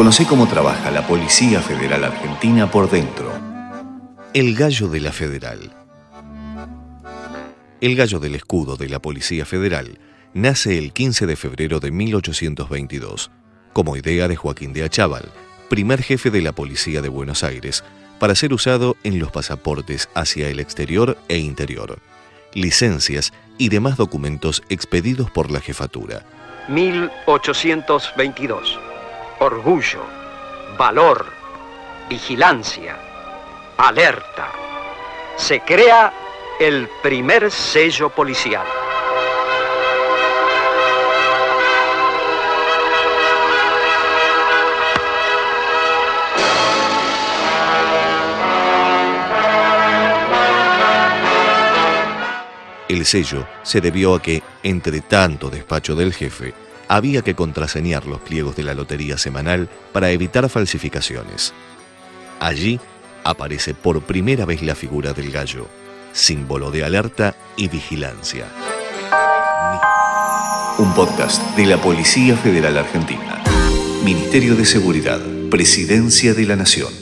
Conoce cómo trabaja la Policía Federal Argentina por dentro. El gallo de la Federal. El gallo del escudo de la Policía Federal nace el 15 de febrero de 1822, como idea de Joaquín de Achával, primer jefe de la Policía de Buenos Aires, para ser usado en los pasaportes hacia el exterior e interior, licencias y demás documentos expedidos por la jefatura. 1822. Orgullo, valor, vigilancia, alerta. Se crea el primer sello policial. El sello se debió a que, entre tanto despacho del jefe, había que contraseñar los pliegos de la lotería semanal para evitar falsificaciones. Allí aparece por primera vez la figura del gallo, símbolo de alerta y vigilancia. Un podcast de la Policía Federal Argentina. Ministerio de Seguridad, Presidencia de la Nación.